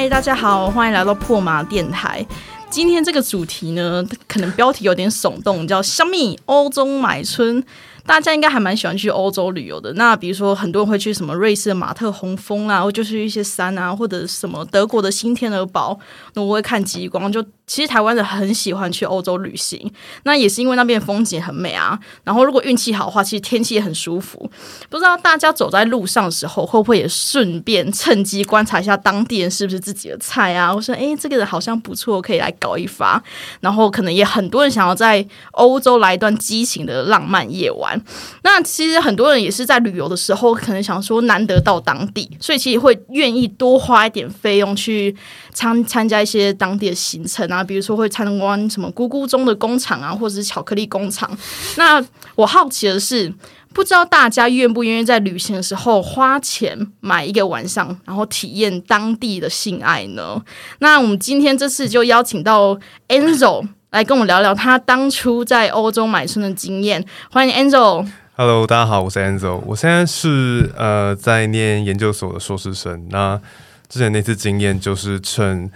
嗨，大家好，欢迎来到破麻电台。今天这个主题呢，可能标题有点耸动，叫“香蜜欧洲买春”。大家应该还蛮喜欢去欧洲旅游的。那比如说，很多人会去什么瑞士的马特洪峰啊，或就是一些山啊，或者什么德国的新天鹅堡，那我会看极光就。其实台湾人很喜欢去欧洲旅行，那也是因为那边风景很美啊。然后如果运气好的话，其实天气也很舒服。不知道大家走在路上的时候，会不会也顺便趁机观察一下当地人是不是自己的菜啊？我说，哎，这个人好像不错，可以来搞一发。然后可能也很多人想要在欧洲来一段激情的浪漫夜晚。那其实很多人也是在旅游的时候，可能想说难得到当地，所以其实会愿意多花一点费用去参参加一些当地的行程啊。比如说会参观什么咕咕中的工厂啊，或者是巧克力工厂。那我好奇的是，不知道大家愿不愿意在旅行的时候花钱买一个晚上，然后体验当地的性爱呢？那我们今天这次就邀请到 Angel 来跟我聊聊他当初在欧洲买春的经验。欢迎 Angel。Hello，大家好，我是 Angel，我现在是呃在念研究所的硕士生。那之前那次经验就是趁。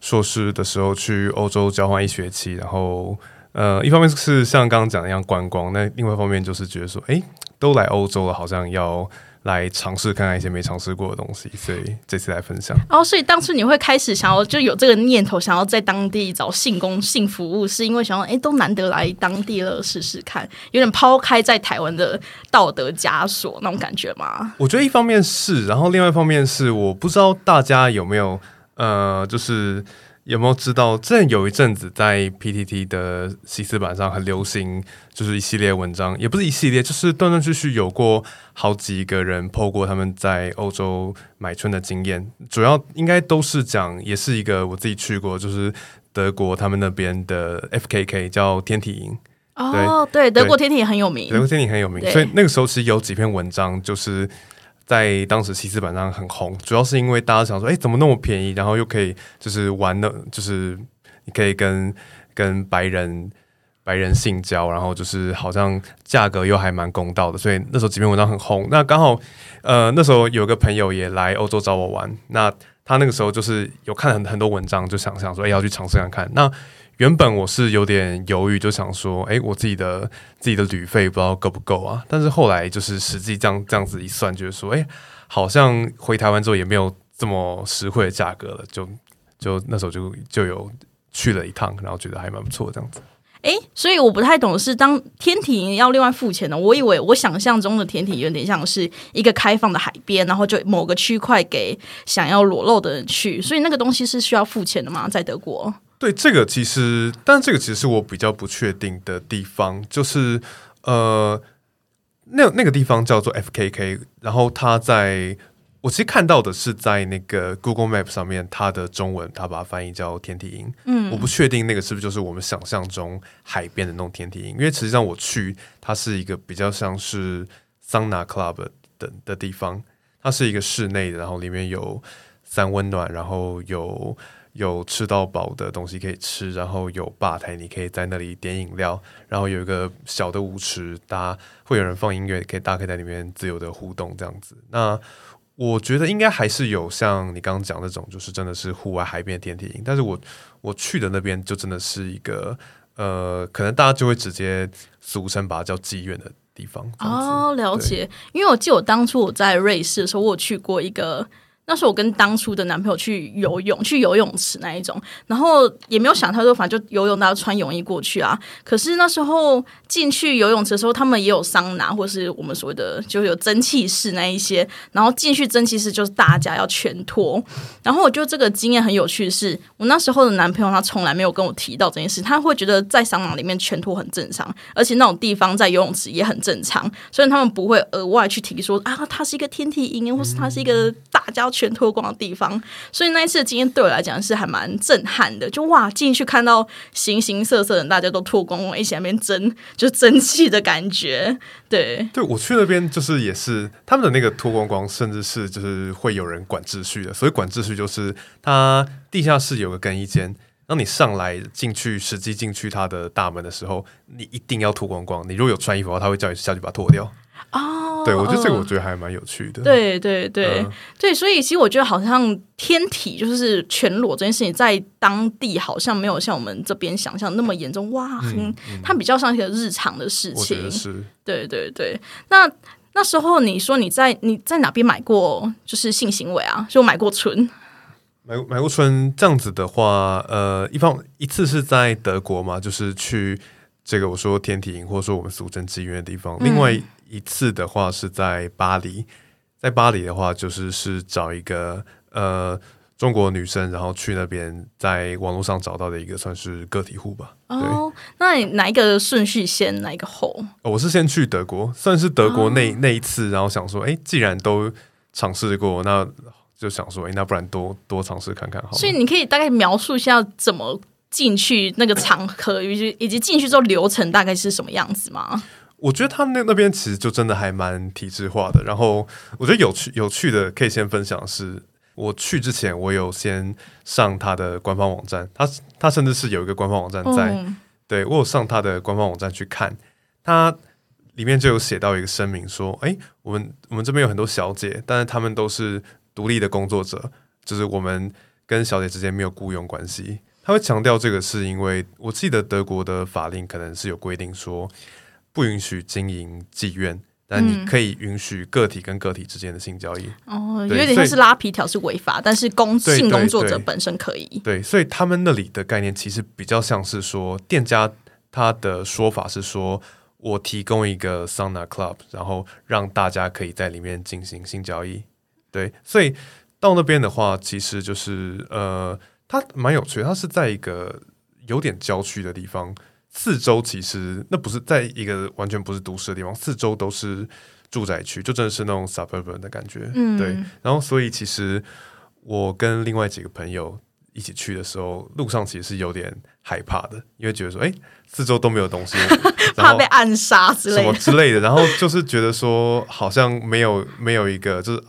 硕士的时候去欧洲交换一学期，然后呃，一方面是像刚刚讲的一样观光，那另外一方面就是觉得说，哎，都来欧洲了，好像要来尝试看看一些没尝试过的东西，所以这次来分享。哦，所以当初你会开始想要就有这个念头，想要在当地找性工性服务，是因为想要哎，都难得来当地了，试试看，有点抛开在台湾的道德枷锁那种感觉吗？我觉得一方面是，然后另外一方面是，我不知道大家有没有。呃，就是有没有知道，之前有一阵子在 PTT 的西斯版上很流行，就是一系列文章，也不是一系列，就是断断续续有过好几个人 PO 过他们在欧洲买春的经验，主要应该都是讲，也是一个我自己去过，就是德国他们那边的 FKK 叫天体营。哦，对，德国天体很有名，德国天体很有名，所以那个时候其实有几篇文章就是。在当时西斯版上很红，主要是因为大家想说，哎，怎么那么便宜，然后又可以就是玩的，就是你可以跟跟白人白人性交，然后就是好像价格又还蛮公道的，所以那时候几篇文章很红。那刚好，呃，那时候有个朋友也来欧洲找我玩，那他那个时候就是有看很很多文章，就想想说，哎，要去尝试看看。那原本我是有点犹豫，就想说，哎，我自己的自己的旅费不知道够不够啊？但是后来就是实际这样这样子一算，就是说，哎，好像回台湾之后也没有这么实惠的价格了，就就那时候就就有去了一趟，然后觉得还蛮不错这样子。哎，所以我不太懂是当天体要另外付钱的，我以为我想象中的天体有点像是一个开放的海边，然后就某个区块给想要裸露的人去，所以那个东西是需要付钱的吗？在德国？对这个其实，但这个其实是我比较不确定的地方，就是呃，那那个地方叫做 FKK，然后它在我其实看到的是在那个 Google Map 上面，它的中文它把它翻译叫天体营，嗯，我不确定那个是不是就是我们想象中海边的那种天体营，因为实际上我去它是一个比较像是桑拿 club 的的地方，它是一个室内的，然后里面有三温暖，然后有。有吃到饱的东西可以吃，然后有吧台，你可以在那里点饮料，然后有一个小的舞池，大家会有人放音乐，可以大家可以在里面自由的互动这样子。那我觉得应该还是有像你刚刚讲那种，就是真的是户外海边的天体营，但是我我去的那边就真的是一个呃，可能大家就会直接俗称把它叫妓院的地方。哦，了解，因为我记得我当初我在瑞士的时候，我有去过一个。那是我跟当初的男朋友去游泳，去游泳池那一种，然后也没有想太多，反正就游泳，大家穿泳衣过去啊。可是那时候进去游泳池的时候，他们也有桑拿，或是我们所谓的就有蒸汽室那一些。然后进去蒸汽室就是大家要全脱。然后我觉得这个经验很有趣，是我那时候的男朋友他从来没有跟我提到这件事，他会觉得在桑拿里面全脱很正常，而且那种地方在游泳池也很正常，所以他们不会额外去提说啊，他是一个天体营，或是他是一个大家。全脱光的地方，所以那一次的经验对我来讲是还蛮震撼的。就哇，进去看到形形色色的大家都脱光光，一起在那边争，就争气的感觉。对，对我去那边就是也是他们的那个脱光光，甚至是就是会有人管秩序的。所以管秩序就是它地下室有个更衣间，当你上来进去实际进去它的大门的时候，你一定要脱光光。你如果有穿衣服的话，他会叫你下去把它脱掉。哦。对我觉得这个嗯我觉得还蛮有趣的。对对对、嗯对，所以其实我觉得好像天体就是全裸这件事情，在当地好像没有像我们这边想象那么严重。哇，很、它比较像一个日常的事情。对对对，那那时候你说你在你在哪边买过就是性行为啊？就买过春买买过春这样子的话，呃，一方一次是在德国嘛，就是去这个我说天体营或者说我们俗称妓院的地方；另外一次的话是在巴黎，在巴黎的话就是是找一个呃中国女生，然后去那边在网络上找到的一个算是个体户吧。对，哦。那你哪一个顺序先，哪一个后？哦我是先去德国，算是德国那、那一次，然后想说，哎，既然都尝试过，那就想说，哎，那不然多多尝试看看好了。所以你可以大概描述一下怎么进去那个场合，以及以及进去之后流程大概是什么样子吗？我觉得他们那那边其实就真的还蛮体制化的。然后我觉得有趣有趣的可以先分享是，我去之前我有先上他的官方网站，他他甚至是有一个官方网站在，嗯对我有上他的官方网站去看，他里面就有写到一个声明说，哎，我们我们这边有很多小姐，但是他们都是独立的工作者，就是我们跟小姐之间没有雇佣关系。他会强调这个，是因为我记得德国的法令可能是有规定说，不允许经营妓院，但你可以允许个体跟个体之间的性交易。哦，有点像是拉皮条是违法，但是工性工作者本身可以。对，所以他们那里的概念其实比较像是说，店家他的说法是说，我提供一个桑拿 club，然后让大家可以在里面进行性交易。对，所以到那边的话，其实就是呃，它蛮有趣的，它是在一个有点郊区的地方，四周其实那不是在一个完全不是都市的地方，四周都是住宅区，就真的是那种 suburban 的感觉。嗯对，然后所以其实我跟另外几个朋友一起去的时候，路上其实是有点害怕的，因为觉得说，哎，四周都没有东西，然怕后被暗杀之什么。之类的，然后就是觉得说，好像没有没有一个，就是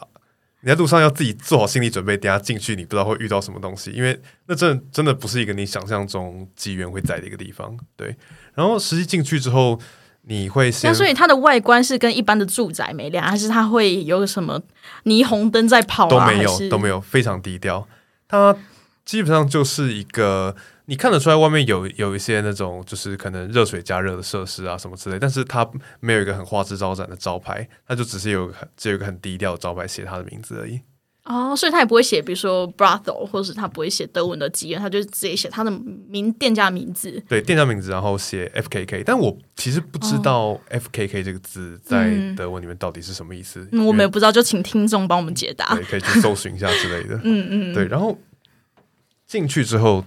你在路上要自己做好心理准备，等下进去你不知道会遇到什么东西，因为那真的真的不是一个你想象中机缘会在的一个地方。对，然后实际进去之后，你会先那所以它的外观是跟一般的住宅没两样，还是它会有什么霓虹灯在跑啊都啊？没有都没。有，非常低调。它基本上就是一个你看得出来外面有有一些那种就是可能热水加热的设施啊什么之类，但是它没有一个很花枝招展的招牌，它就只是有很只有一个很低调的招牌写它的名字而已。哦，所以他也不会写，比如说 brothel，或者是他不会写德文的妓院，他就直接写他的名店家名字。对，店家名字，然后写 F K K，但我其实不知道 F K K 这个字在嗯德文里面到底是什么意思。嗯，我们也不知道，就请听众帮我们解答。对，可以去搜寻一下之类的。嗯嗯，对，然后进去之后，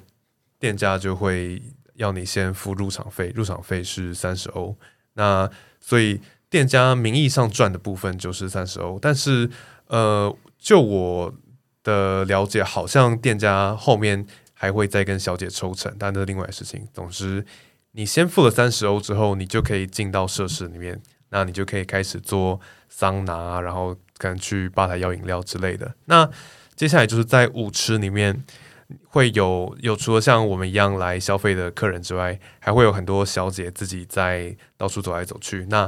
店家就会要你先付入场费，入场费是三十欧。那所以店家名义上赚的部分就是三十欧，但是呃，就我的了解，好像店家后面还会再跟小姐抽成，但那是另外的事情。总之，你先付了三十欧之后，你就可以进到设施里面，那你就可以开始做桑拿，然后可能去吧台要饮料之类的。那接下来就是在舞池里面会有有除了像我们一样来消费的客人之外，还会有很多小姐自己在到处走来走去。那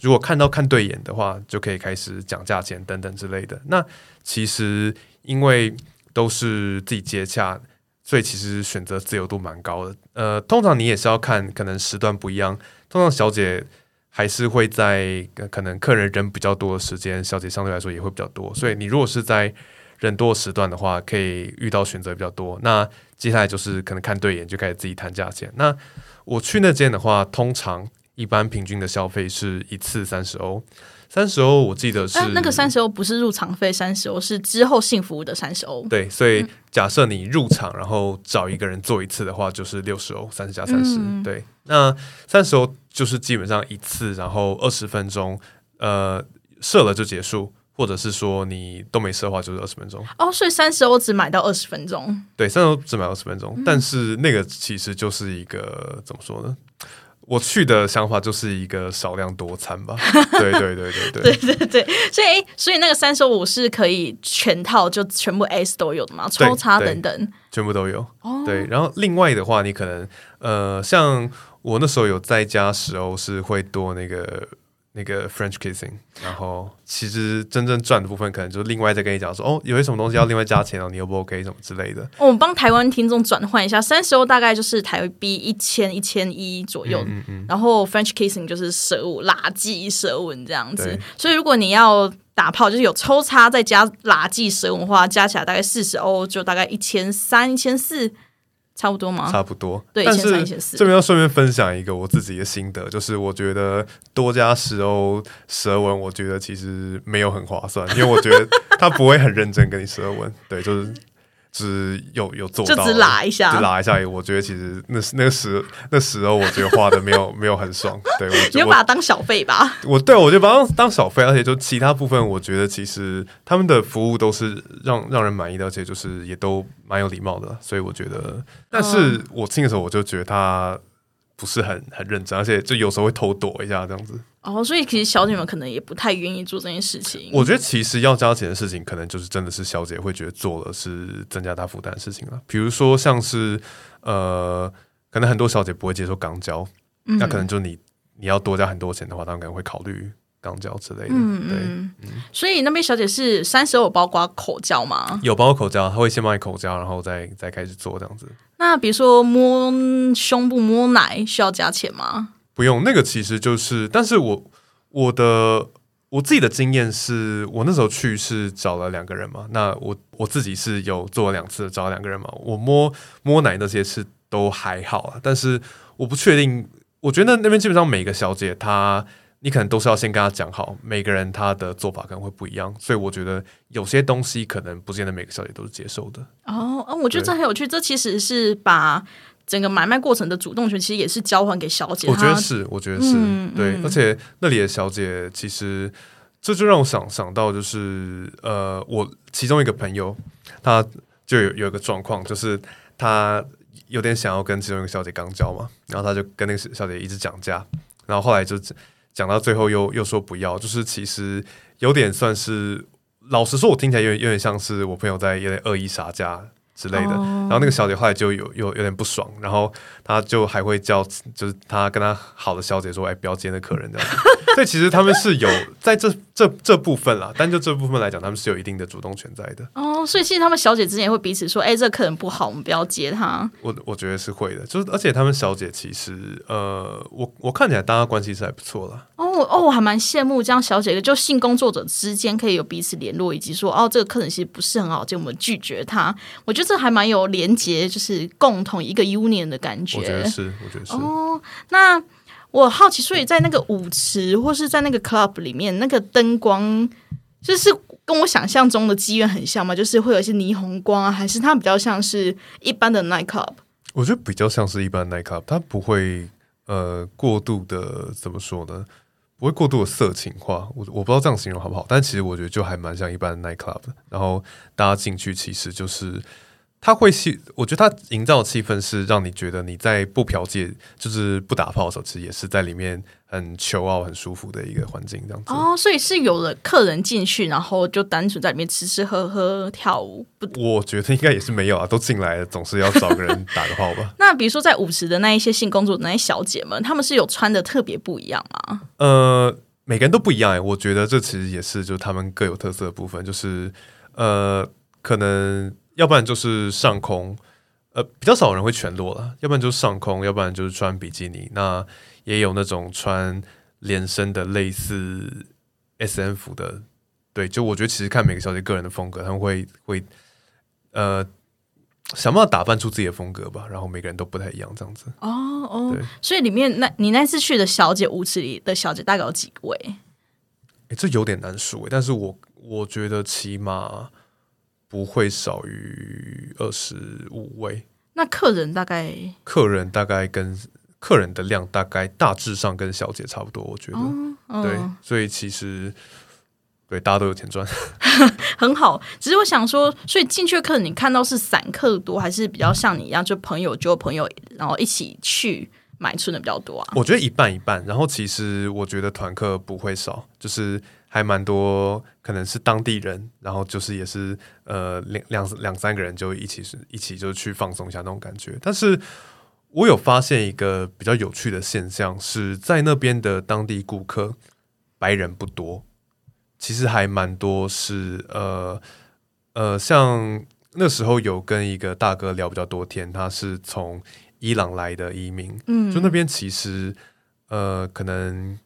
如果看到看对眼的话，就可以开始讲价钱等等之类的。那其实因为都是自己接洽，所以其实选择自由度蛮高的。呃，通常你也是要看可能时段不一样，通常小姐。还是会在可能客人人比较多的时间，小姐相对来说也会比较多，所以你如果是在人多的时段的话，可以遇到选择比较多。那接下来就是可能看对眼就开始自己谈价钱。那我去那间的话，通常一般平均的消费是一次三十欧，三十欧我记得是、哎，那个三十欧不是入场费三十欧，是之后性服务的三十欧。对，所以假设你入场，然后找一个人做一次的话，就是六十欧，三十加三十、嗯对，那三十欧就是基本上一次，然后二十分钟，呃，射了就结束，或者是说你都没设的话，就是二十分钟。哦，所以三十欧只买到二十分钟。对，三十欧只买二十分钟、但是那个其实就是一个怎么说呢？我去的想法就是一个少量多餐吧。对对对对对 对对对。所以所以那个三十五是可以全套就全部 S 都有的嘛，抽插等等，全部都有。哦，对。然后另外的话，你可能呃，像我那时候有在家时候是会多那个。那那个 French kissing，然后其实真正赚的部分可能就另外再跟你讲说，哦，有些什么东西要另外加钱哦，你 O 不 OK 什么之类的。哦我们帮台湾听众转换一下，三十欧大概就是台币一千一千一左右，嗯嗯，然后 French kissing 就是舌吻、拉技舌吻这样子。所以如果你要打炮，就是有抽插再加垃圾舌吻的话，加起来大概四十欧，就大概一千三、一千四，差不多吗？差不多。对但是这边要顺便分享一个我自己的心得，就是我觉得多加十欧舌吻，我觉得其实没有很划算，因为我觉得他不会很认真跟你舌吻，对，就是只有有做到，就只拉一下就拉一下。我觉得其实那那个十那时候，我觉得画的没有 没有很爽。对我 你就我把它当小费吧。我对我就把它当当小费，而且就其他部分，我觉得其实他们的服务都是让让人满意的，而且就是也都蛮有礼貌的，所以我觉得，但是我听的时候，我就觉得他不是很很认真，而且就有时候会偷躲一下这样子。哦，所以其实小姐们可能也不太愿意做这件事情。我觉得其实要加钱的事情，可能就是真的是小姐会觉得做了是增加她负担的事情了。比如说像是呃，可能很多小姐不会接受肛交，那可能就你你要多加很多钱的话，他们可能会考虑肛交之类的。对。嗯，所以那边小姐是三十欧包括口交吗？有包括口交，她会先帮你口交，然后再再开始做这样子。那比如说摸胸部、摸奶需要加钱吗？不用，那个其实就是，但是我我的我自己的经验是，我那时候去是找了两个人嘛，那我我自己是有做了两次找了两个人嘛，我摸摸奶那些是都还好啊，但是我不确定，我觉得那边基本上每个小姐她。你可能都是要先跟她讲好，每个人她的做法可能会不一样，所以我觉得有些东西可能不见得每个小姐都是接受的。哦，嗯，我觉得这很有趣，这其实是把整个买卖过程的主动权，其实也是交还给小姐。我觉得是，我觉得是、嗯对，嗯而且那里的小姐其实这就让我想想到，就是呃，我其中一个朋友，他就有有一个状况，就是他有点想要跟其中一个小姐刚交嘛，然后他就跟那个小姐一直讲价，然后后来就讲到最后又又说不要，就是其实有点算是，老实说，我听起来有点有点像是我朋友在有点恶意杀价之类的。哦然后那个小姐后来就有有有点不爽，然后她就还会叫，就是她跟她好的小姐说：“哎，不要接那客人这样子。”所以其实他们是有在这这这部分啦，但就这部分来讲，他们是有一定的主动权在的。哦，所以其实他们小姐之间也会彼此说：“哎、这个客人不好，我们不要接他。我我觉得是会的，就是而且他们小姐其实呃，我我看起来大家关系是还不错啦。哦”哦我还蛮羡慕这样小姐就性工作者之间可以有彼此联络，以及说哦，这个客人其实不是很好就，我们拒绝他。我觉得这还蛮有连结，就是共同一个 union 的感觉。我觉得是，我觉得是。哦，那我好奇，所以在那个舞池或是在那个 club 里面，那个灯光就是跟我想象中的妓院很像吗？就是会有一些霓虹光啊，还是它比较像是一般的 night club？我觉得比较像是一般 night club，它不会呃过度的怎么说呢？不会过度的色情化，我我不知道这样形容好不好，但其实我觉得就还蛮像一般的 night club 的。然后大家进去其实就是，他会气，我觉得他营造的气氛是让你觉得你在不嫖妓，就是不打炮的时候，其实也是在里面很求傲、很舒服的一个环境这样子。哦，所以是有了客人进去，然后就单纯在里面吃吃喝喝、跳舞。不，我觉得应该也是没有啊，都进来了，总是要找个人打个炮吧。那比如说在舞池的那一些性工作者那些小姐们，她们是有穿的特别不一样吗？呃，每个人都不一样哎，我觉得这其实也是就是他们各有特色的部分，就是呃，可能要不然就是上空，呃，比较少人会全裸了，要不然就是上空，要不然就是穿比基尼，那也有那种穿连身的类似 S M 服的，对，就我觉得其实看每个小姐个人的风格，他们会会呃。想办法打扮出自己的风格吧，然后每个人都不太一样，这样子。哦哦，所以里面那你那次去的小姐舞池里的小姐大概有几位？诶，这有点难说诶，但是我我觉得起码不会少于二十五位。那客人大概？客人，大概跟客人的量大概大致上跟小姐差不多，我觉得、嗯。对，所以其实对大家都有钱赚。很好，只是我想说，所以进去的客人你看到是散客多，还是比较像你一样，就朋友就朋友，然后一起去买春的比较多啊？我觉得一半一半，然后其实我觉得团客不会少，就是还蛮多，可能是当地人，然后就是也是呃两两两三个人就一起是一起就去放松一下那种感觉。但是我有发现一个比较有趣的现象，是在那边的当地顾客，白人不多，其实还蛮多是呃呃，像那时候有跟一个大哥聊比较多天，他是从伊朗来的移民，嗯，就那边其实呃可能。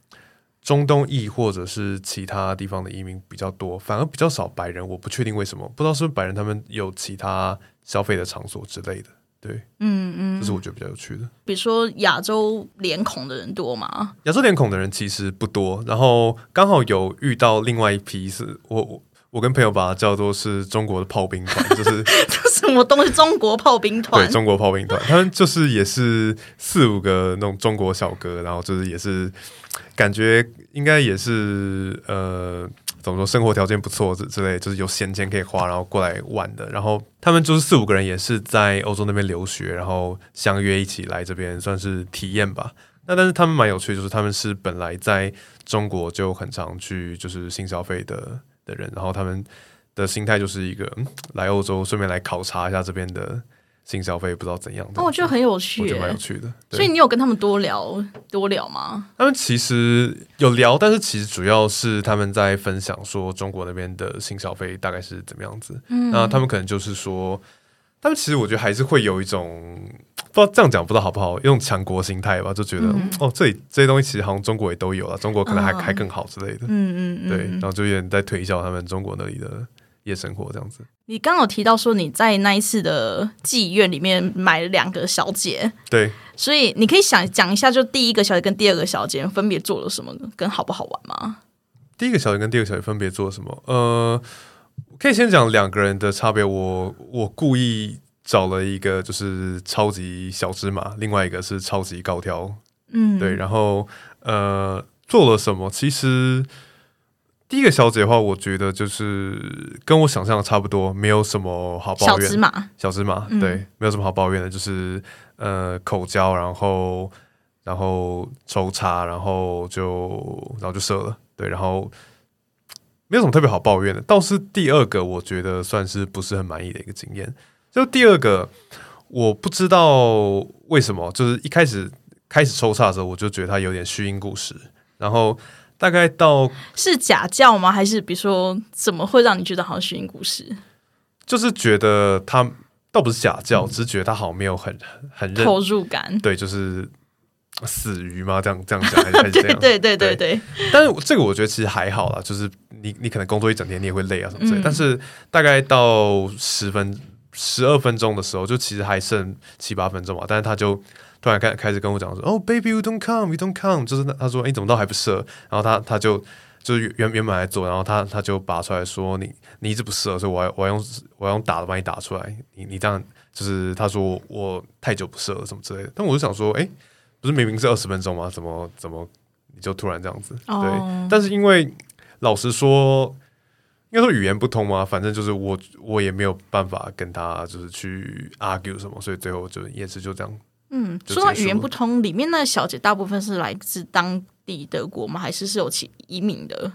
中东裔或者是其他地方的移民比较多，反而比较少白人。我不确定为什么，不知道是不是白人他们有其他消费的场所之类的。对，嗯嗯，这是我觉得比较有趣的。比如说亚洲脸孔的人多吗？亚洲脸孔的人其实不多，然后刚好有遇到另外一批是我我我跟朋友把它叫做是中国的炮兵团，就是这什么东西？中国炮兵团？对，中国炮兵团，他们就是也是四五个那种中国小哥，然后就是也是。感觉应该也是呃，怎么说，生活条件不错之之类，就是有闲钱可以花，然后过来玩的。然后他们就是四五个人，也是在欧洲那边留学，然后相约一起来这边，算是体验吧。那但是他们蛮有趣，就是他们是本来在中国就很常去就是性消费的的人，然后他们的心态就是一个来欧洲顺便来考察一下这边的。新消费不知道怎样，哦，我觉得很有趣，我觉得蛮有趣的。所以你有跟他们多聊多聊吗？他们其实有聊，但是其实主要是他们在分享说中国那边的新消费大概是怎么样子。嗯，那他们可能就是说，他们其实我觉得还是会有一种不知道这样讲不知道好不好，用强国心态吧，就觉得哦，这里这些东西其实好像中国也都有了，中国可能还还更好之类的。嗯嗯，对，然后就有点在推销他们中国那里的。夜生活这样子，你刚有提到说你在那一次的妓院里面买了两个小姐，对，所以你可以想讲一下，就第一个小姐跟第二个小姐分别做了什么，跟好不好玩吗？第一个小姐跟第二个小姐分别做了什么？呃，可以先讲两个人的差别。我我故意找了一个就是超级小芝麻，另外一个是超级高挑，嗯，对，然后呃做了什么？其实。第一个小姐的话，我觉得就是跟我想象的差不多，没有什么好抱怨。小芝麻，小芝麻，对，没有什么好抱怨的，就是呃口交，然后然后抽插，然后就然后就射了，对，然后没有什么特别好抱怨的。倒是第二个，我觉得算是不是很满意的一个经验。就第二个，我不知道为什么，就是一开始开始抽插的时候，我就觉得它有点虚应故事，然后。大概到是假叫吗？还是比如说怎么会让你觉得好像虚应故事？就是觉得他倒不是假叫，只是觉得他好像没有很很投入感。对，就是死鱼吗？这样这样讲还是这样？对对对对。但是这个我觉得其实还好啦，就是你你可能工作一整天你也会累啊什么之类。但是大概到十分十二分钟的时候，就其实还剩七八分钟嘛，但是他就。突然开开始跟我讲说，哦，baby，you don't come，you don't come，就是他说，哎，怎么到还不射？然后他他就就是原原本来做，然后他他就拔出来说，你你一直不射，所以我要我要用我要用打的把你打出来。你你这样就是他说我太久不射了什么之类的。但我就想说，哎，不是明明是二十分钟吗？怎么怎么你就突然这样子？对，但是因为老实说，应该说语言不通嘛，反正就是我我也没有办法跟他就是去 argue 什么，所以最后就也是就这样。嗯，说到语言不通，里面那小姐大部分是来自当地德国吗？还是是有其移民的？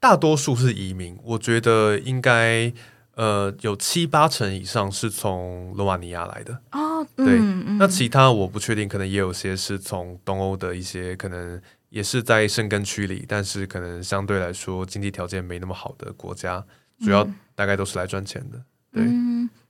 大多数是移民，我觉得应该呃有七八成以上是从罗马尼亚来的哦。对，那其他我不确定，可能也有些是从东欧的一些，可能也是在生根区里，但是可能相对来说经济条件没那么好的国家，主要大概都是来赚钱的。对。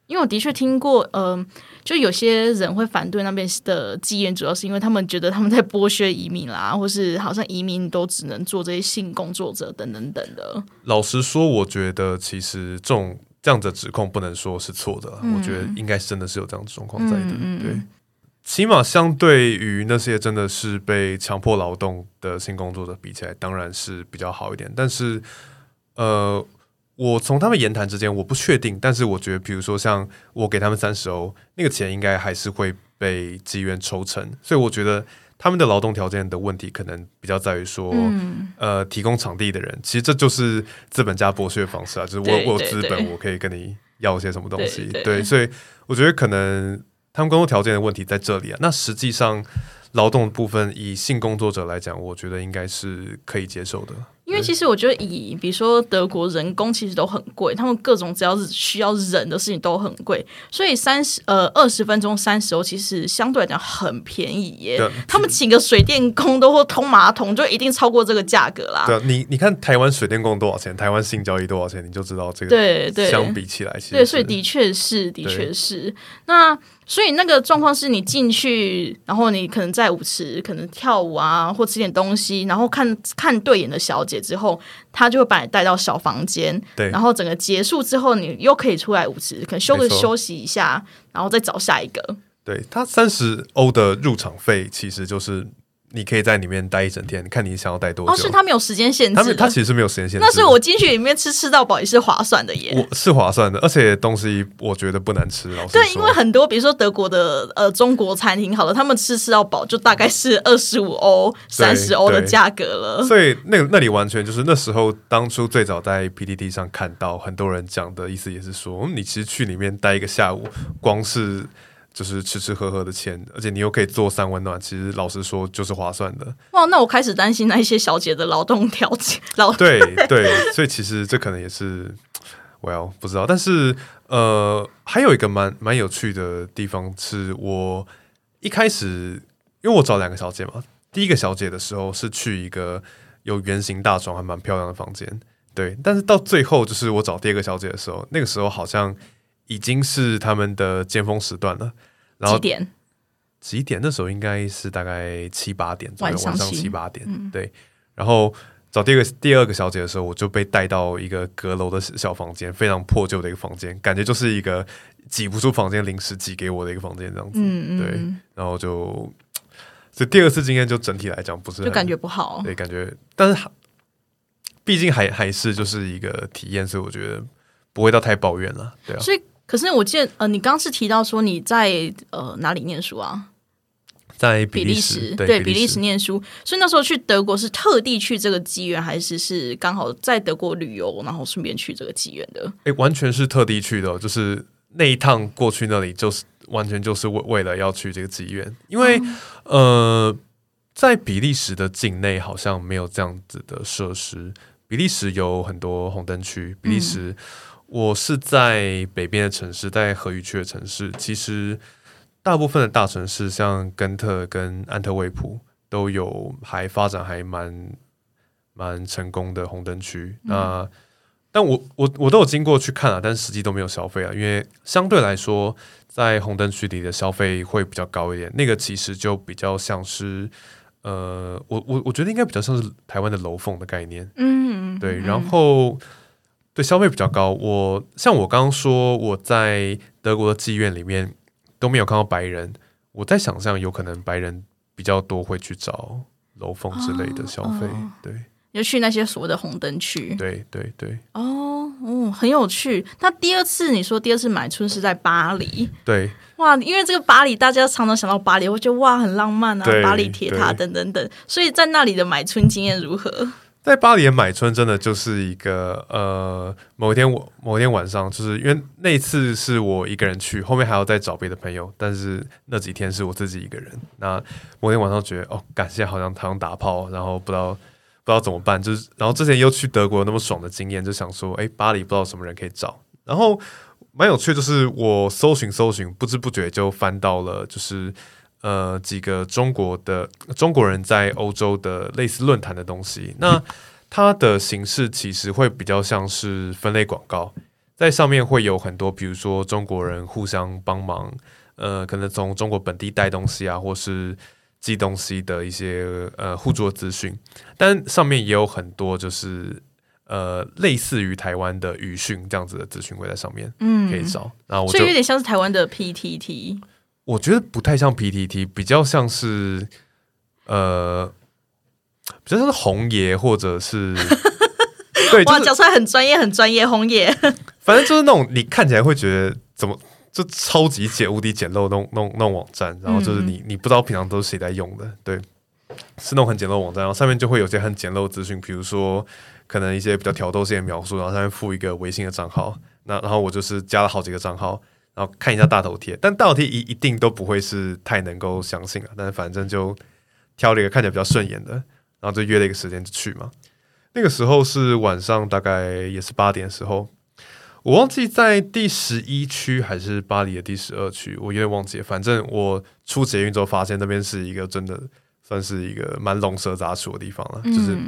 因为我的确听过，呃，就有些人会反对那边的妓院，主要是因为他们觉得他们在剥削移民啦，或是好像移民都只能做这些性工作者等等等的。老实说，我觉得其实这种这样的指控不能说是错的，我觉得应该真的是有这样的状况在的。对，起码相对于那些真的是被强迫劳动的性工作者比起来，当然是比较好一点。但是，呃。我从他们言谈之间，我不确定，但是我觉得，比如说像我给他们三十欧，那个钱应该还是会被妓院抽成，所以我觉得他们的劳动条件的问题，可能比较在于说，呃，提供场地的人，其实这就是资本家剥削方式啊，就是我我有资本，我可以跟你要些什么东西，对，所以我觉得可能他们工作条件的问题在这里啊。那实际上劳动部分，以性工作者来讲，我觉得应该是可以接受的。因为其实我觉得以比如说德国人工其实都很贵，他们各种只要是需要人的事情都很贵，所以三十呃二十分钟三十欧其实相对来讲很便宜耶。他们请个水电工都或通马桶就一定超过这个价格啦。对啊，你你看台湾水电工多少钱，台湾性交易多少钱，你就知道这个对对相比起来，其实对，所以的确是，的对确是。那所以那个状况是你进去，然后你可能在舞池可能跳舞啊，或吃点东西，然后看看对眼的小姐之后，她就会把你带到小房间，对然后整个结束之后，你又可以出来舞池，可能休个休息一下，然后再找下一个。对他三十欧的入场费，其实就是你可以在里面待一整天，看你想要待多久。哦，是他没有时间限制，他们他其实是没有时间限制的，那是我进去里面吃吃到饱也是划算的耶。我是划算的，而且东西我觉得不难吃。对，因为很多，比如说德国的呃中国餐厅，好了，他们吃吃到饱就大概是二十五欧、三十欧的价格了。所以那那里完全就是那时候当初最早在 PDD 上看到很多人讲的意思，也是说，嗯，你其实去里面待一个下午，光是就是吃吃喝喝的钱，而且你又可以做三温暖，其实老实说就是划算的。哇，那我开始担心那一些小姐的劳动条件，劳对对，所以其实这可能也是我要不知道，但是呃，还有一个蛮蛮有趣的地方是我一开始因为我找两个小姐嘛，第一个小姐的时候是去一个有圆形大床还蛮漂亮的房间，对，但是到最后就是我找第二个小姐的时候，那个时候好像已经是他们的尖峰时段了，然后几点？几点？那时候应该是大概七八点左右，晚上七七八点。对，然后找第二个第二个小姐的时候，我就被带到一个阁楼的小房间，非常破旧的一个房间，感觉就是一个挤不出房间临时挤给我的一个房间这样子。嗯嗯，对嗯然后就，这第二次经验就整体来讲不是很就感觉不好。对，感觉，但是毕竟还还是就是一个体验，所以我觉得不会到太抱怨了。对啊，所以，可是我记得，呃，你刚刚是提到说你在呃哪里念书啊？在比利时，对比利时念书。所以那时候去德国是特地去这个机缘，还是是刚好在德国旅游，然后顺便去这个机缘的？诶，完全是特地去的哦、就是那一趟过去那里，就是完全就是为为了要去这个妓院，因为、呃，在比利时的境内好像没有这样子的设施。比利时有很多红灯区，比利时、我是在北边的城市，在河语区的城市，其实大部分的大城市，像根特跟安特卫普，都有还发展还蛮蛮成功的红灯区。那但我我我都有经过去看啊，但实际都没有消费啊，因为相对来说，在红灯区里的消费会比较高一点。那个其实就比较像是，呃，我我我觉得应该比较像是台湾的楼凤的概念，嗯，对。然后对消费比较高，我像我刚刚说我在德国的妓院里面都没有看到白人，我在想象有可能白人比较多会去找楼凤之类的消费，哦对就去那些所谓的红灯区。对对对哦，哦，很有趣。那第二次你说第二次买春是在巴黎，对。哇，因为这个巴黎，大家常常想到巴黎，会觉得哇很浪漫啊，巴黎铁塔等等等。所以在那里的买春经验如何？在巴黎买春真的就是一个呃，某一天我某一天晚上，就是因为那次是我一个人去，后面还要再找别的朋友，但是那几天是我自己一个人。那某天晚上觉得哦，感谢好像好像打炮，然后不知道不知道怎么办，就是然后之前又去德国那么爽的经验，就想说，哎，巴黎不知道什么人可以找，然后蛮有趣，就是我搜寻搜寻，不知不觉就翻到了，就是。呃，几个中国的中国人在欧洲的类似论坛的东西，那它的形式其实会比较像是分类广告，在上面会有很多，比如说中国人互相帮忙，呃，可能从中国本地带东西啊，或是寄东西的一些呃互助资讯，但上面也有很多就是呃类似于台湾的语讯这样子的资讯会在上面嗯。可以找，然后我就所以有点像是台湾的 PTT。我觉得不太像 PTT，比较像是呃，比较像是红爷或者是 对，就哇，讲出来很专业，很专业，红爷。反正就是那种你看起来会觉得怎么就超级简无敌简陋那种那种那种网站，然后就是你你不知道平常都是谁在用的，对，是那种很简陋网站，然后上面就会有些很简陋的资讯，比如说可能一些比较挑逗性的描述，然后上面附一个微信的账号，那然后我就是加了好几个账号，然后看一下大头贴，但大头贴一一定都不会是太能够相信啊，但是反正就挑了一个看起来比较顺眼的，然后就约了一个时间去嘛。那个时候是晚上，大概也是八点的时候，我忘记在第十一区还是巴黎的第十二区，我有点忘记了。反正我出捷运之后，发现那边是一个真的。算是一个蛮龙蛇杂处的地方了，就是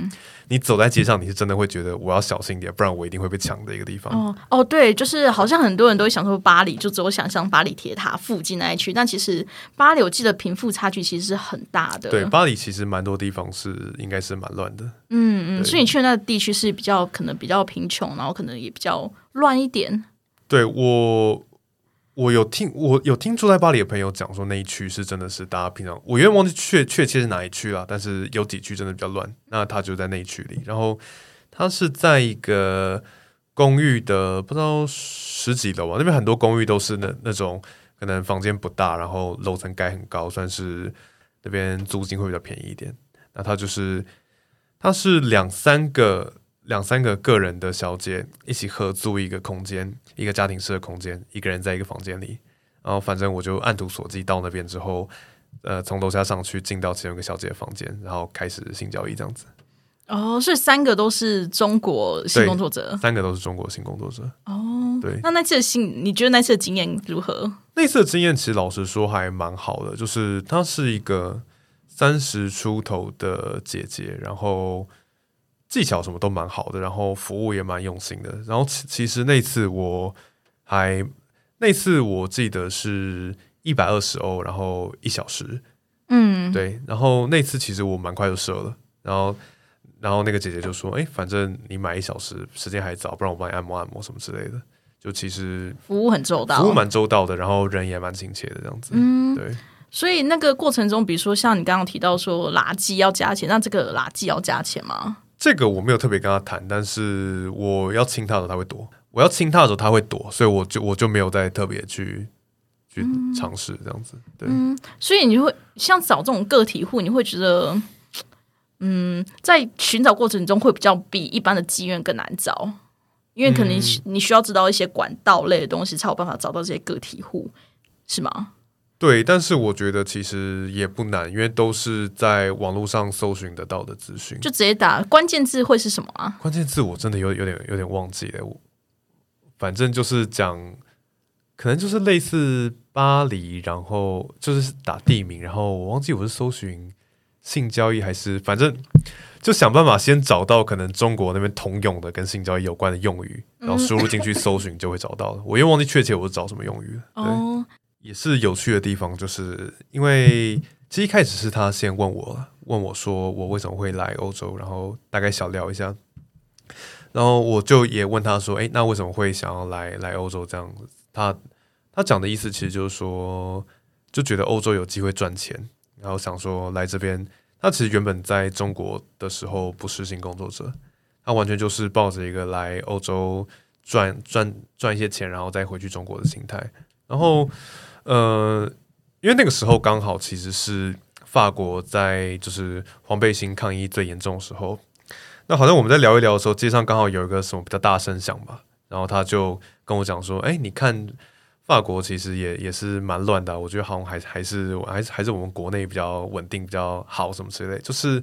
你走在街上，你是真的会觉得我要小心点，不然我一定会被抢的一个地方。哦哦，对，就是好像很多人都会想说巴黎，就只有想象巴黎铁塔附近那一区，但其实巴黎我记得贫富差距其实是很大的。对，巴黎其实蛮多地方是应该是蛮乱的。嗯嗯，所以你去的那个地区是比较可能比较贫穷，然后可能也比较乱一点。对我。我有听，我有听住在巴黎的朋友讲说，那一区是真的是大家平常，我有点忘记确确切是哪一区了，但是有几区真的比较乱。那他就在那一区里，然后他是在一个公寓的不知道十几楼吧，那边很多公寓都是那那种可能房间不大，然后楼层盖很高，算是那边租金会比较便宜一点。那他就是他是两三个。两三个个人的小姐一起合租一个空间，一个家庭式的空间，一个人在一个房间里。然后反正我就按图索骥到那边之后，呃，从楼下上去进到其中一个小姐的房间，然后开始性交易这样子。哦，所以三个都是中国性工作者，三个都是中国性工作者。哦，对。那那次的性，你觉得那次的经验如何？那次的经验其实老实说还蛮好的，就是她是一个三十出头的姐姐，然后。技巧什么都蛮好的，然后服务也蛮用心的。然后其其实那次我还那次我记得是一百二十欧，然后一小时。嗯，对。然后那次其实我蛮快就射了。然后然后那个姐姐就说：“哎，反正你买一小时，时间还早，不然我帮你按摩按摩什么之类的。”就其实服务很周到，服务蛮周到的，然后人也蛮亲切的这样子。嗯，对。所以那个过程中，比如说像你刚刚提到说垃圾要加钱，那这个垃圾要加钱吗？这个我没有特别跟他谈，但是我要亲他的时候他会躲，我要亲他的时候他会躲，所以我就我就没有再特别去去尝试这样子。对，所以你会像找这种个体户，你会觉得，嗯，在寻找过程中会比较比一般的妓院更难找，因为可能你需要知道一些管道类的东西，才有办法找到这些个体户，是吗？对，但是我觉得其实也不难，因为都是在网络上搜寻得到的资讯，就直接打关键字会是什么啊？关键字我真的有有点有点忘记了，我反正就是讲，可能就是类似巴黎，然后就是打地名，然后我忘记我是搜寻性交易还是，反正就想办法先找到可能中国那边通用的跟性交易有关的用语，然后输入进去搜寻就会找到了。我又忘记确切我是找什么用语了。哦。也是有趣的地方，就是因为其 实一开始是他先问我，问我说我为什么会来欧洲，然后大概小聊一下，然后我就也问他说，哎，那为什么会想要来来欧洲这样子？他他讲的意思其实就是说，就觉得欧洲有机会赚钱，然后想说来这边。他其实原本在中国的时候不是性工作者，他完全就是抱着一个来欧洲赚赚赚一些钱，然后再回去中国的心态，然后。呃，因为那个时候刚好其实是法国在就是黄背心抗议最严重的时候，那好像我们在聊一聊的时候，街上刚好有一个什么比较大声响吧，然后他就跟我讲说：“哎，你看法国其实也也是蛮乱的，我觉得好像还还是还是还是我们国内比较稳定比较好什么之类。”就是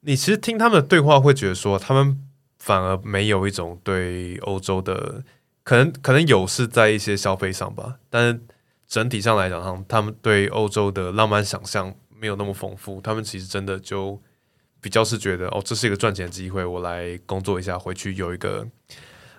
你其实听他们的对话，会觉得说他们反而没有一种对欧洲的可能，可能有是在一些消费上吧，但。整体上来讲，他们他们对欧洲的浪漫想象没有那么丰富。他们其实真的就比较是觉得，哦，这是一个赚钱机会，我来工作一下，回去有一个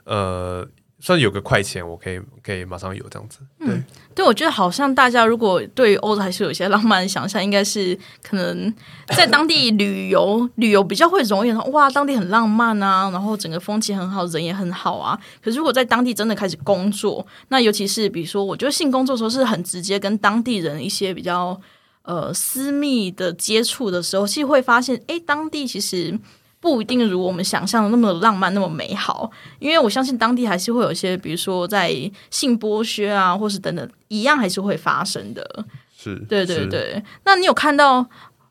呃。算有个快钱，我可以可以马上有这样子。对，对我觉得好像大家如果对欧洲还是有一些浪漫的想象，应该是可能在当地旅游 旅游比较会容易哇，当地很浪漫啊，然后整个风气很好，人也很好啊。可是如果在当地真的开始工作，那尤其是比如说，我觉得性工作时候是很直接跟当地人一些比较呃私密的接触的时候，其实会发现，哎，当地其实。不一定如我们想象的那么浪漫、那么美好，因为我相信当地还是会有一些，比如说在性剥削啊，或是等等，一样还是会发生的。是，对对对。那你有看到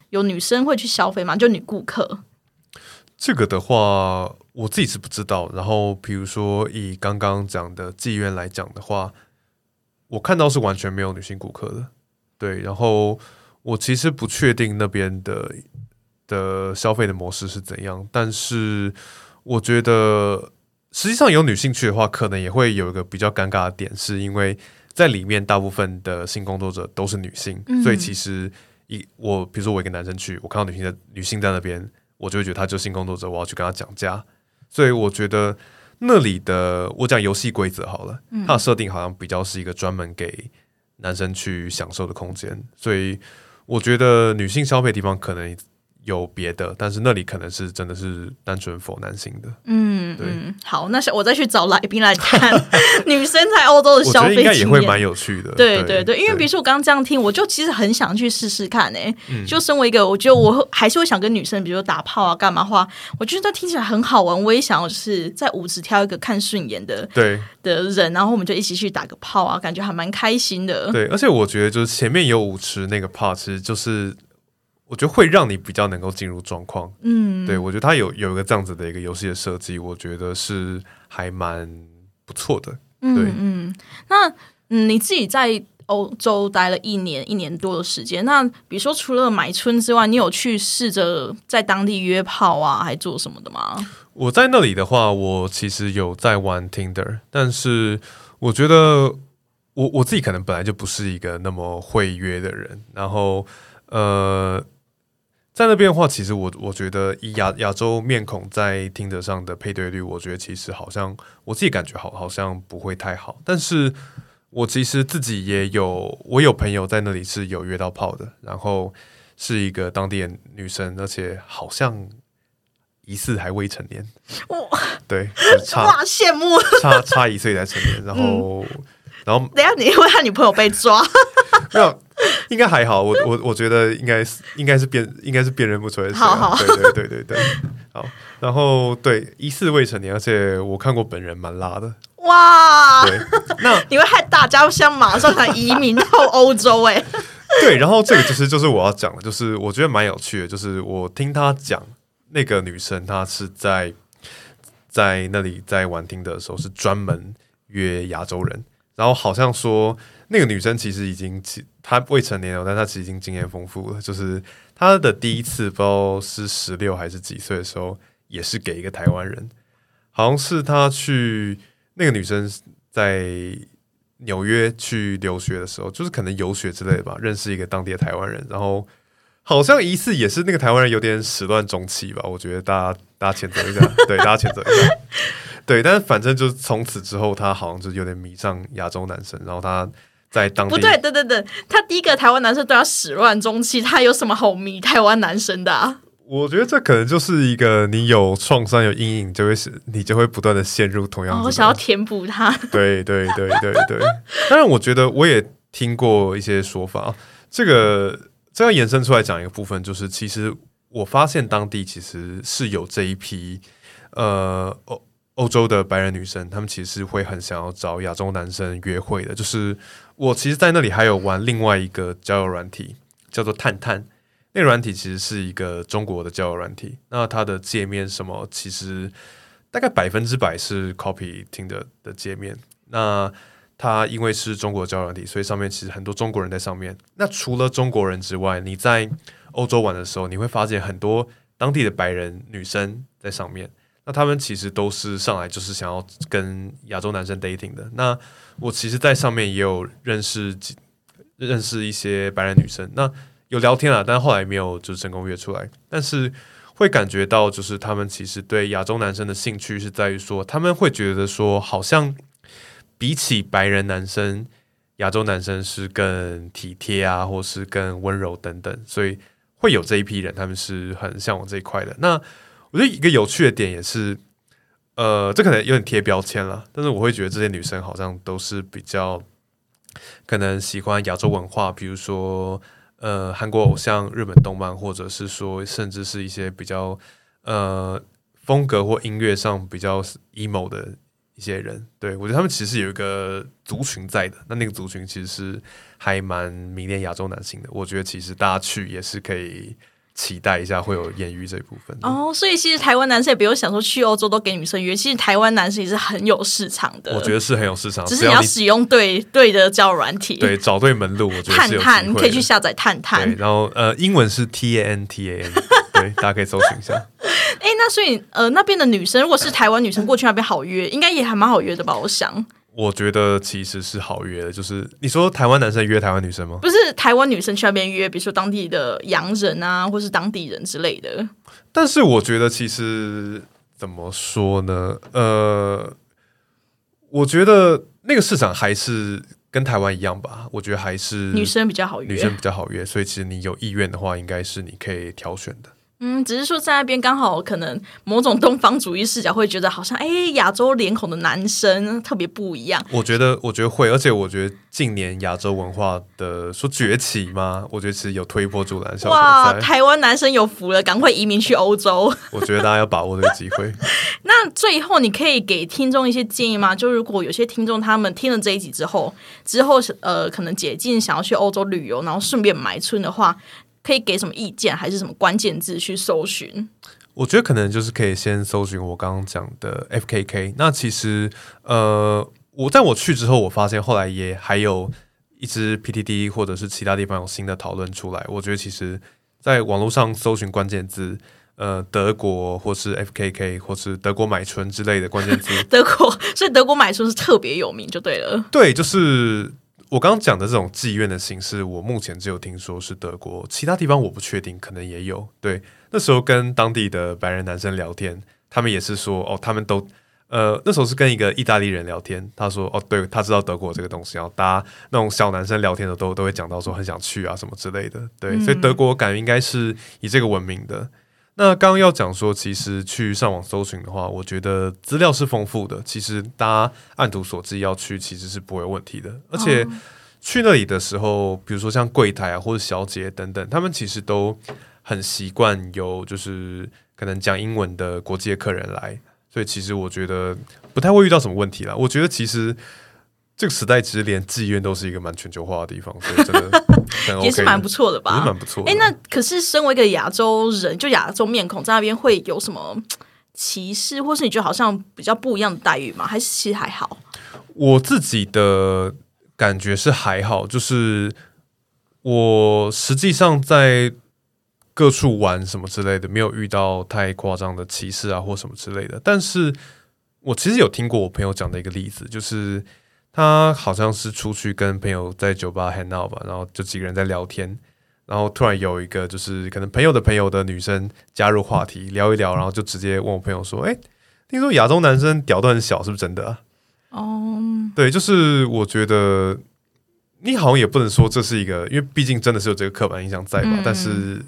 有女生会去消费吗？就女顾客？这个的话，我自己是不知道。然后，比如说以刚刚讲的妓院来讲的话，我看到是完全没有女性顾客的。对，然后我其实不确定那边的。的消费的模式是怎样，但是我觉得实际上有女性去的话，可能也会有一个比较尴尬的点，是因为在里面大部分的性工作者都是女性，所以其实一我比如说我一个男生去，我看到女性的女性在那边，我就会觉得她就是性工作者，我要去跟她讲价，所以我觉得那里的我讲游戏规则好了，它的设定好像比较是一个专门给男生去享受的空间，所以我觉得女性消费地方可能。有别的，但是那里可能是真的是单纯否男性的。嗯，对。好，那我再去找来宾来看 女生在欧洲的消费，应该也会蛮有趣的。对对对，因为比如说我刚刚这样听，我就其实很想去试试看诶。就身为一个，我觉得我还是会想跟女生，比如说打炮啊，干嘛话，我觉得听起来很好玩。我也想要就是在舞池挑一个看顺眼的对的人，然后我们就一起去打个炮啊，感觉还蛮开心的。对，而且我觉得就是前面有舞池那个 part，其实就是。我觉得会让你比较能够进入状况，嗯，对我觉得它有有一个这样子的一个游戏的设计，我觉得是还蛮不错的。对，嗯，那嗯，你自己在欧洲待了一年一年多的时间，那比如说除了买春之外，你有去试着在当地约炮啊，还做什么的吗？我在那里的话，我其实有在玩 Tinder，但是我觉得我我自己可能本来就不是一个那么会约的人，然后呃。在那边的话，其实我我觉得以亚亚洲面孔在听者上的配对率，我觉得其实好像我自己感觉好好像不会太好。但是我其实自己也有我有朋友在那里是有约到炮的，然后是一个当地的女生，而且好像疑似还未成年。哇，对，哇，羡慕，差差一岁才成年，然后 然后等下你因为他女朋友被抓？没有。应该还好，我我我觉得应该是应该是辨应该是辨认不出来。好好，对对对对对，好。然后对疑似未成年，而且我看过本人蛮辣的。哇，对，那 你会害大家想马上想移民到欧洲？哎，对。然后这个其实就是我要讲的，就是我觉得蛮有趣的，就是我听他讲那个女生，她是在在那里在玩听的时候是专门约亚洲人，然后好像说。那个女生其实已经，她未成年了，但她其实已经经验丰富了。就是她的第一次，不知道是十六还是几岁的时候，也是给一个台湾人，好像是她去那个女生在纽约去留学的时候，就是可能游学之类的吧，认识一个当地的台湾人，然后好像疑似也是那个台湾人有点始乱终弃吧。我觉得大家大家谴责一下，对大家谴责一下，对，但是反正就是从此之后，他好像就有点迷上亚洲男生，然后他。在当地不对，等等等，他第一个台湾男生对他始乱终弃，他有什么好迷台湾男生的？我觉得这可能就是一个你有创伤、有阴影，就会是你就会不断的陷入同样。我想要填补他。对对对对对。当然，我觉得我也听过一些说法，这个这要延伸出来讲一个部分，就是其实我发现当地其实是有这一批呃欧洲的白人女生，她们其实会很想要找亚洲男生约会的，就是。我其实，在那里还有玩另外一个交友软体，叫做探探。那个软体其实是一个中国的交友软体。那它的界面什么，其实大概百分之百是 copy 听的的界面。那它因为是中国交友软体，所以上面其实很多中国人在上面。那除了中国人之外，你在欧洲玩的时候，你会发现很多当地的白人女生在上面。那他们其实都是上来就是想要跟亚洲男生 dating 的。那我其实，在上面也有认识几认识一些白人女生，那有聊天啊，但后来没有就成功约出来。但是会感觉到，就是他们其实对亚洲男生的兴趣是在于说，他们会觉得说，好像比起白人男生，亚洲男生是更体贴啊，或是更温柔等等，所以会有这一批人，他们是很向往这一块的。那我觉得一个有趣的点也是，呃，这可能有点贴标签了，但是我会觉得这些女生好像都是比较可能喜欢亚洲文化，比如说呃韩国偶像、日本动漫，或者是说甚至是一些比较呃风格或音乐上比较 emo 的一些人。对我觉得他们其实有一个族群在的，那那个族群其实是还蛮迷恋亚洲男性的。我觉得其实大家去也是可以。期待一下会有艳遇这一部分哦，所以其实台湾男生也不用想说去欧洲都给女生约，其实台湾男生也是很有市场的。我觉得是很有市场，只是你要使用对对的交友软体，对找对门路。我觉得探探可以去下载探探，然后呃，英文是 T A N T A N，对，大家可以搜寻一下。哎，那所以呃，那边的女生如果是台湾女生过去那边好约，应该也还蛮好约的吧？我想。我觉得其实是好约的，就是你说台湾男生约台湾女生吗？不是台湾女生去那边约，比如说当地的洋人啊，或是当地人之类的。但是我觉得其实怎么说呢？呃，我觉得那个市场还是跟台湾一样吧。我觉得还是女生比较好约，女生比较好约，所以其实你有意愿的话，应该是你可以挑选的。嗯，只是说在那边刚好可能某种东方主义视角会觉得好像哎，亚洲脸孔的男生特别不一样。我觉得，我觉得会，而且我觉得近年亚洲文化的说崛起吗？我觉得其实有推波助澜效果。哇，台湾男生有福了，赶快移民去欧洲。我觉得大家要把握这个机会。那最后你可以给听众一些建议吗？就如果有些听众他们听了这一集之后，之后呃可能解禁想要去欧洲旅游，然后顺便买春的话。可以给什么意见，还是什么关键字去搜寻？我觉得可能就是可以先搜寻我刚刚讲的 F K K。那其实，呃，我在我去之后，我发现后来也还有一支 P T D 或者是其他地方有新的讨论出来。我觉得其实，在网络上搜寻关键字，呃，德国或是 F K K 或是德国买春之类的关键字，德国，所以德国买春是特别有名，就对了。对，就是。我刚刚讲的这种妓院的形式，我目前只有听说是德国，其他地方我不确定，可能也有。对，那时候跟当地的白人男生聊天，他们也是说，哦，他们都，呃，那时候是跟一个意大利人聊天，他说，哦，对他知道德国这个东西，然后大家那种小男生聊天的都都会讲到说很想去啊什么之类的，对，所以德国感觉应该是以这个闻名的。那刚刚要讲说，其实去上网搜寻的话，我觉得资料是丰富的。其实大家按图索骥要去，其实是不会有问题的。而且去那里的时候，比如说像柜台啊或者小姐等等，他们其实都很习惯有就是可能讲英文的国际的客人来，所以其实我觉得不太会遇到什么问题了。我觉得其实。这个时代其实连妓院都是一个蛮全球化的地方，所以真的 也是蛮不错的吧？也是蛮不错。哎，那可是身为一个亚洲人，就亚洲面孔在那边会有什么歧视，或是你觉得好像比较不一样的待遇吗？还是其实还好？我自己的感觉是还好，就是我实际上在各处玩什么之类的，没有遇到太夸张的歧视啊或什么之类的。但是我其实有听过我朋友讲的一个例子，就是。他好像是出去跟朋友在酒吧 hang out 吧，然后就几个人在聊天，然后突然有一个就是可能朋友的朋友的女生加入话题 聊一聊，然后就直接问我朋友说：“哎，听说亚洲男生屌都很小，是不是真的？”哦，对，就是我觉得你好像也不能说这是一个，因为毕竟真的是有这个刻板印象在吧，但是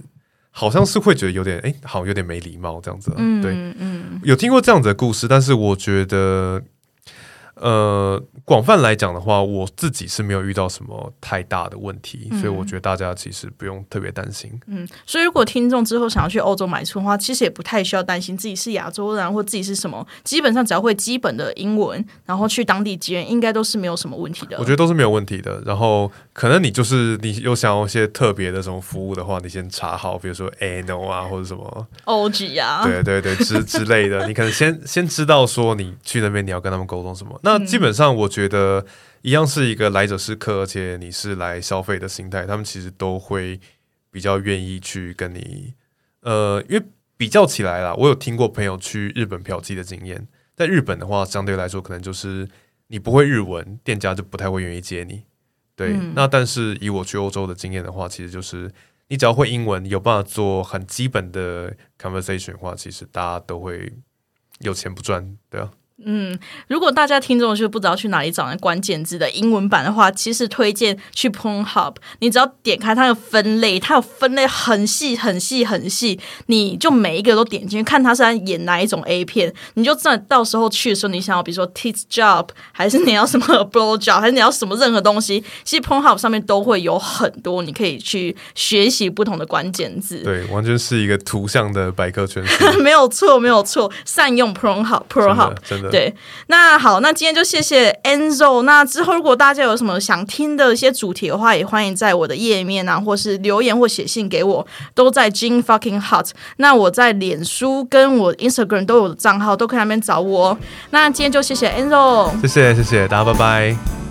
好像是会觉得有点哎，好像有点没礼貌这样子。对，嗯，有听过这样子的故事，但是我觉得。呃，广泛来讲的话，我自己是没有遇到什么太大的问题，所以我觉得大家其实不用特别担心。嗯，所以如果听众之后想要去欧洲买车的话，其实也不太需要担心自己是亚洲人或自己是什么，基本上只要会基本的英文，然后去当地接应该都是没有什么问题的。我觉得都是没有问题的。然后可能你就是你有想要一些特别的什么服务的话，你先查好，比如说 ANO 啊或者什么 OG 啊，对对对之 之类的，你可能先先知道说你去那边你要跟他们沟通什么。那基本上，我觉得一样是一个来者是客，而且你是来消费的心态，他们其实都会比较愿意去跟你。呃，因为比较起来啦，我有听过朋友去日本嫖妓的经验，在日本的话，相对来说可能就是你不会日文，店家就不太会愿意接你。对，那但是以我去欧洲的经验的话，其实就是你只要会英文，有办法做很基本的 conversation 的话，其实大家都会有钱不赚，对啊。嗯，如果大家听众就不知道去哪里找那关键字的英文版的话，其实推荐去 Pornhub。你只要点开它的分类，它有分类很细、很细、很细，你就每一个都点进去看它是在演哪一种 A 片，你就知道到时候去的时候你想要，比如说 Tit Job，还是你要什么 Blow Job，还是你要什么任何东西，其实 Pornhub 上面都会有很多，你可以去学习不同的关键字。对，完全是一个图像的百科全书。没有错，没有错，善用 Pornhub，Pornhub 真的。对，那好，那今天就谢谢 Enzo。那之后如果大家有什么想听的一些主题的话，也欢迎在我的页面啊，或是留言或写信给我，都在 Jean Fucking Hot。那我在脸书跟我 Instagram 都有账号，都可以那边找我。那今天就谢谢 Enzo，谢谢谢谢大家，拜拜。